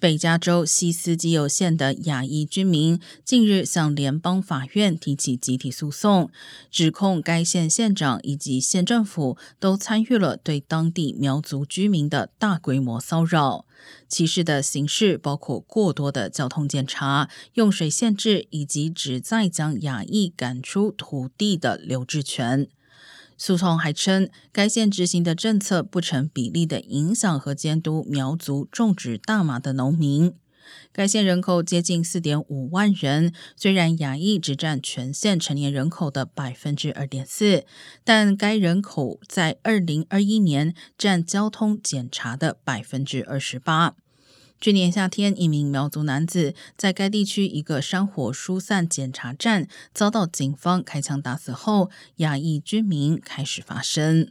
北加州西斯基尤县的亚裔居民近日向联邦法院提起集体诉讼，指控该县县长以及县政府都参与了对当地苗族居民的大规模骚扰。歧视的形式包括过多的交通检查、用水限制，以及旨在将亚裔赶出土地的留置权。诉讼还称，该县执行的政策不成比例的影响和监督苗族种植大麻的农民。该县人口接近四点五万人，虽然亚裔只占全县成年人口的百分之二点四，但该人口在二零二一年占交通检查的百分之二十八。去年夏天，一名苗族男子在该地区一个山火疏散检查站遭到警方开枪打死后，亚裔居民开始发声。